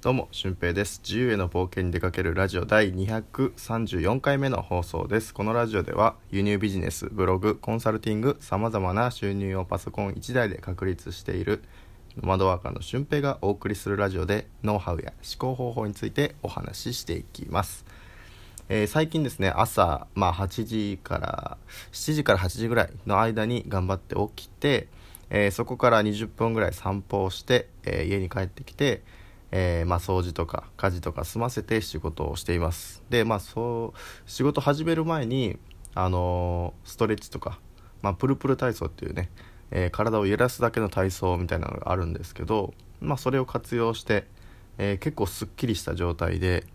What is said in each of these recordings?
どうも、俊平です。自由への冒険に出かけるラジオ第234回目の放送です。このラジオでは、輸入ビジネス、ブログ、コンサルティング、様々な収入をパソコン1台で確立している、ノマドワーカーの俊平がお送りするラジオで、ノウハウや思考方法についてお話ししていきます。えー最近ですね、朝、まあ8時から、7時から8時ぐらいの間に頑張って起きて、えーそこから20分ぐらい散歩をして、えー家に帰ってきて、えーまあ、掃除とか家事とか済ませて仕事をしています。でまあそう仕事始める前にあのーストレッチとか、まあ、プルプル体操っていうね、えー体を揺らすだけの体操みたいなのがあるんですけど、まあ、それを活用して、え結構すっきりした状態で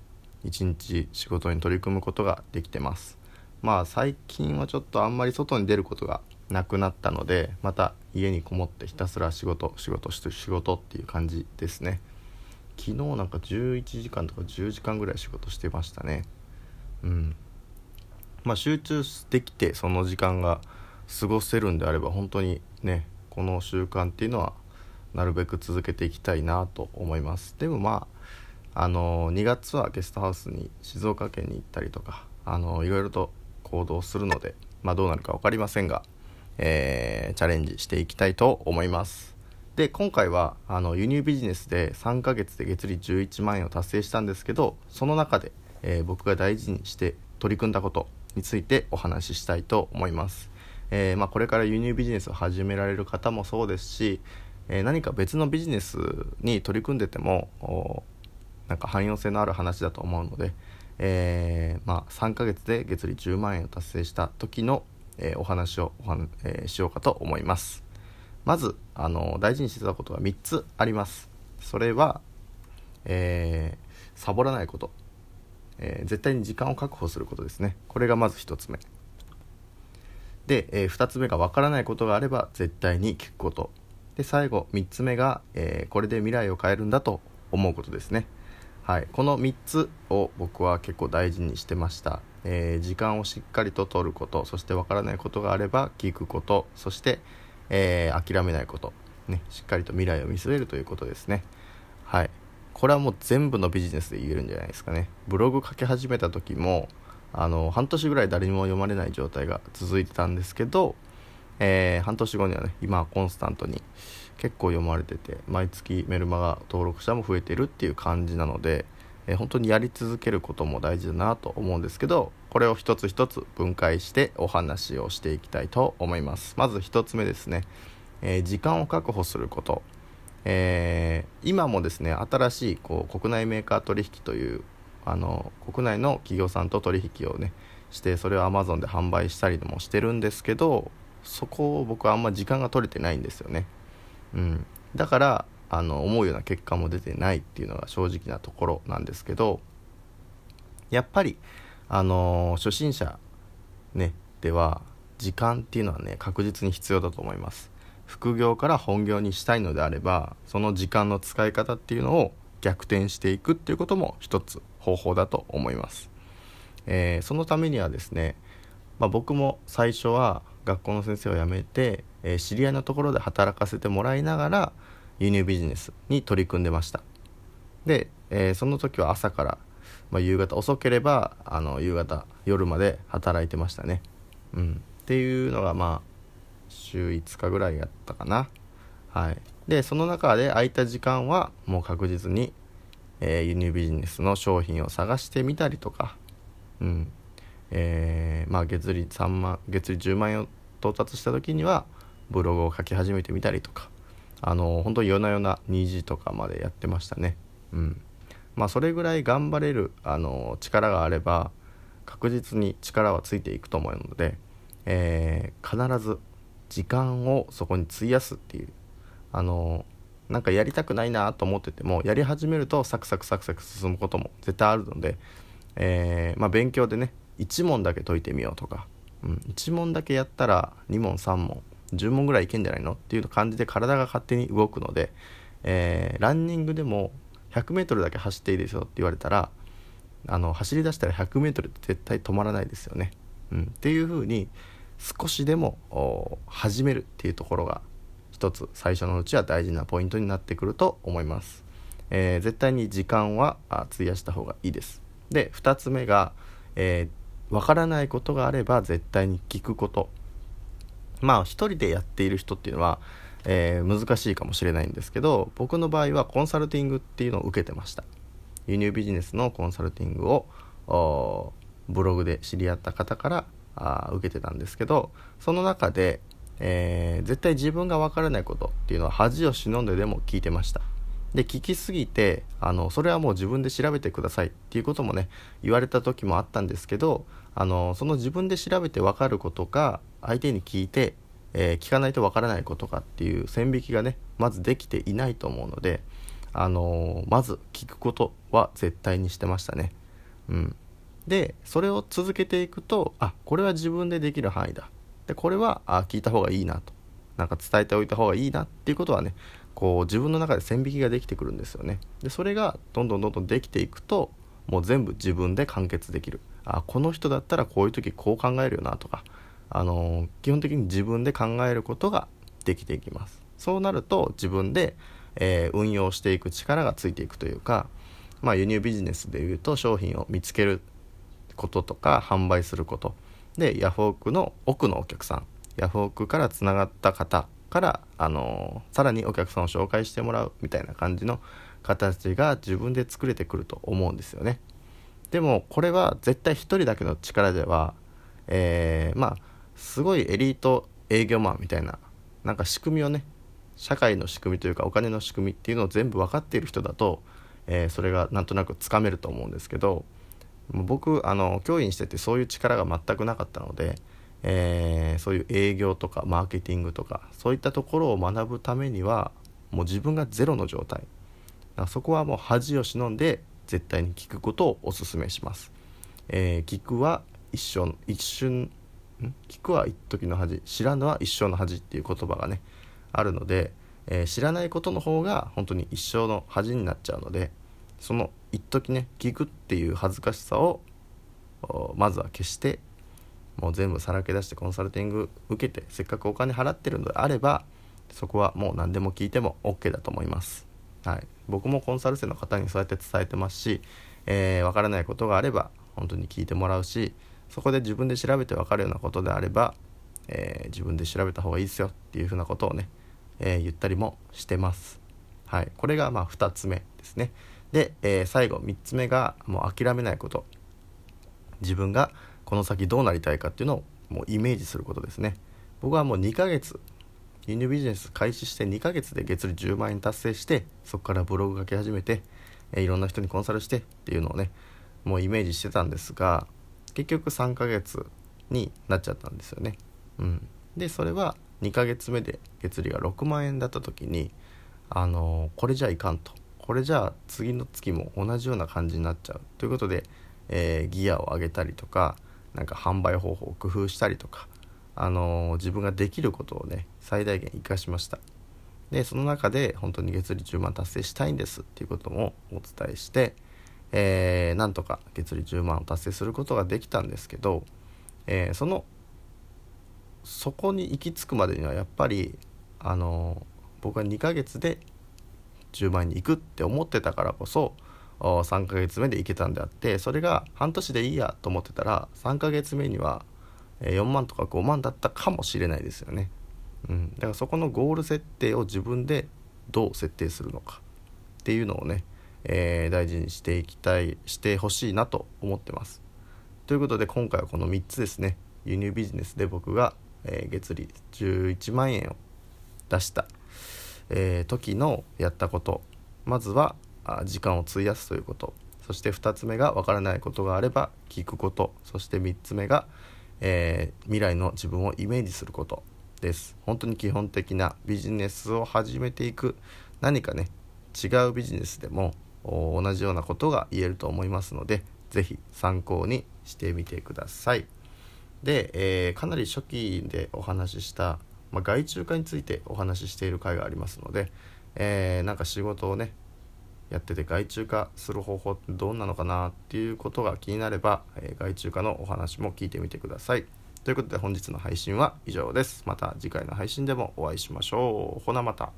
一日仕事に取り組むことができてます。まあ最近はちょっとあんまり外に出ることがなくなったのでまた家にこもってひたすら仕事仕事して仕事っていう感じですね。昨日なんか11時間とか10時間ぐらい仕事してましたね。うん。まあ集中できてその時間が過ごせるんであれば本当にねこの習慣っていうのはなるべく続けていきたいなと思います。でもまああの2月はゲストハウスに静岡県に行ったりとかあのいろいろと行動するのでまあどうなるか分かりませんが、えーチャレンジしていきたいと思います。で今回はあの輸入ビジネスで3ヶ月で月利11万円を達成したんですけどその中で、えー僕が大事にして取り組んだことについてお話ししたいと思います、えーまあ、これから輸入ビジネスを始められる方もそうですし、えー何か別のビジネスに取り組んでてもなんか汎用性のある話だと思うので、えまあ、3ヶ月で月利10万円を達成した時の、えお話をおは、えしようかと思います。まずあの大事にしてたことが3つあります。それは、えーサボらないこと、えー絶対に時間を確保することですね。これがまず1つ目。で、え2つ目が分からないことがあれば絶対に聞くこと。で最後3つ目が、えーこれで未来を変えるんだと思うことですね。はい、この3つを僕は結構大事にしてました、えー時間をしっかりと取ること。そして分からないことがあれば聞くこと。そして、えー諦めないこと、ね、しっかりと未来を見据えるということですね。はい。これはもう全部のビジネスで言えるんじゃないですかね。ブログ書き始めた時もあの半年ぐらい誰にも読まれない状態が続いてたんですけど、えー半年後にはね今はコンスタントに結構読まれてて毎月メルマガ登録者も増えてるっていう感じなので、えー本当にやり続けることも大事だなと思うんですけどこれを一つ一つ分解してお話をしていきたいと思います。まず一つ目ですね、えー時間を確保すること。えー今もですね新しいこう国内メーカー取引というあの国内の企業さんと取引をねしてそれを Amazon で販売したりもしてるんですけどそこを僕はあんま時間が取れてないんですよね、うん、だからあの思うような結果も出てないっていうのが正直なところなんですけどやっぱりあの初心者ねでは時間っていうのはね確実に必要だと思います。副業から本業にしたいのであればその時間の使い方っていうのを逆転していくっていうことも一つ方法だと思います、えーそのためにはですね、まあ、僕も最初は学校の先生を辞めて、えー知り合いのところで働かせてもらいながら輸入ビジネスに取り組んでました。で、えーその時は朝から、まあ、夕方遅ければあの夕方夜まで働いてましたね、うん、っていうのがまあ週5日ぐらいやったかな。はい。でその中で空いた時間はもう確実に、えー輸入ビジネスの商品を探してみたりとか。うん。えーまあ月利3万月利10万円を到達した時にはブログを書き始めてみたりとか。あの本当に夜な夜な2時とかまでやってましたね。うん。まあそれぐらい頑張れるあの力があれば確実に力はついていくと思うので、えー必ず時間をそこに費やすっていう。あのなんかやりたくないなと思っててもやり始めるとサクサクサクサク進むことも絶対あるので、えーまあ、勉強でね1問だけ解いてみようとか、うん、1問だけやったら2問3問10問ぐらいいけんじゃないの？っていう感じで体が勝手に動くので、えーランニングでも 100m だけ走っていいですよって言われたらあの走り出したら 100m って絶対止まらないですよね。うん、っていう風に少しでも始めるっていうところが一つ最初のうちは大事なポイントになってくると思います。えー、絶対に時間は費やした方がいいですで2つ目が、えー、分からないことがあれば絶対に聞くことまあ一人でやっている人っていうのは、えー、難しいかもしれないんですけど僕の場合はコンサルティングっていうのを受けてました。輸入ビジネスのコンサルティングをブログで知り合った方からあ受けてたんですけどその中で、えー、絶対自分が分からないことっていうのは恥を忍んででも聞いてました。で聞きすぎてあのそれはもう自分で調べてくださいっていうこともね言われた時もあったんですけどあのその自分で調べて分かることか相手に聞いて、えー、聞かないと分からないことかっていう線引きがねまずできていないと思うので、あのまず聞くことは絶対にしてましたね。うん、でそれを続けていくとあこれは自分でできる範囲だ。でこれはあ聞いた方がいいなと。なんか伝えておいた方がいいなっていうことはねこう自分の中で線引きができてくるんですよね。でそれがどんどんどんどんできていくともう全部自分で完結できる。あこの人だったらこういう時こう考えるよなとか、あのー、基本的に自分で考えることができていきますそうなると自分で、えー、運用していく力がついていくというか、まあ、輸入ビジネスでいうと商品を見つけることとか販売することでヤフオクの奥のお客さんヤフオクからつながった方から、あのー、さらにお客さんを紹介してもらうみたいな感じの形が自分で作れてくると思うんですよね。でもこれは絶対1人だけの力では、えー、まあすごいエリート営業マンみたいななんか仕組みをね社会の仕組みというかお金の仕組みっていうのを全部分かっている人だと、えー、それがなんとなくつかめると思うんですけど僕あの教員しててそういう力が全くなかったので、えー、そういう営業とかマーケティングとかそういったところを学ぶためにはもう自分がゼロの状態。そこはもう恥を忍んで絶対に聞くことをお勧めします、えー、聞くは一瞬一瞬聞くは一時の恥。知らぬは一生の恥っていう言葉がねあるので、えー、知らないことの方が本当に一生の恥になっちゃうのでその一時ね聞くっていう恥ずかしさをまずは消してもう全部さらけ出してコンサルティング受けてせっかくお金払ってるのであればそこはもう何でも聞いても OK だと思います。はい、僕もコンサル生の方にそうやって伝えてますし、えー、分からないことがあれば本当に聞いてもらうしそこで自分で調べて分かるようなことであれば、えー、自分で調べた方がいいですよっていうふうなことをね、えー、言ったりもしてます。はい、これがまあ2つ目ですね。で、え最後3つ目がもう諦めないこと自分がこの先どうなりたいかっていうのをもうイメージすることですね僕はもう2ヶ月輸入ビジネス開始して2ヶ月で月利10万円達成してそこからブログ書き始めて、え、いろんな人にコンサルしてっていうのをねもうイメージしてたんですが結局3ヶ月になっちゃったんですよね。うん、でそれは2ヶ月目で月利が6万円だった時にあの、これじゃいかんと。これじゃあ次の月も同じような感じになっちゃう。ということで、えー、ギアを上げたりとかなんか販売方法を工夫したりとかあの、自分ができることをね最大限活かしました。でその中で本当に月利10万達成したいんですっていうこともお伝えして、えー、なんとか月利10万を達成することができたんですけど、えー、そのそこに行き着くまでにはやっぱりあの、僕は2ヶ月で10万円に行くって思ってたからこそ3ヶ月目で行けたんであってそれが半年でいいやと思ってたら3ヶ月目には4万とか5万だったかもしれないですよね。うん、だからそこのゴール設定を自分でどう設定するのかっていうのをね、えー、大事にしていきたいしてほしいなと思ってます。ということで今回はこの3つですね。輸入ビジネスで僕が、えー、月利11万円を出した、えー、時のやったこと。まずは時間を費やすということ。そして2つ目が分からないことがあれば聞くこと。そして3つ目が、えー、未来の自分をイメージすることです。本当に基本的なビジネスを始めていく何かね違うビジネスでも同じようなことが言えると思いますので是非参考にしてみてください。で、えー、かなり初期でお話しした、まあ、外注化についてお話ししている回がありますので、えー、なんか仕事をねやってて外注化する方法ってどんなのかなっていうことが気になれば、え外注化のお話も聞いてみてください。ということで本日の配信は以上です。また次回の配信でもお会いしましょう。ほなまた。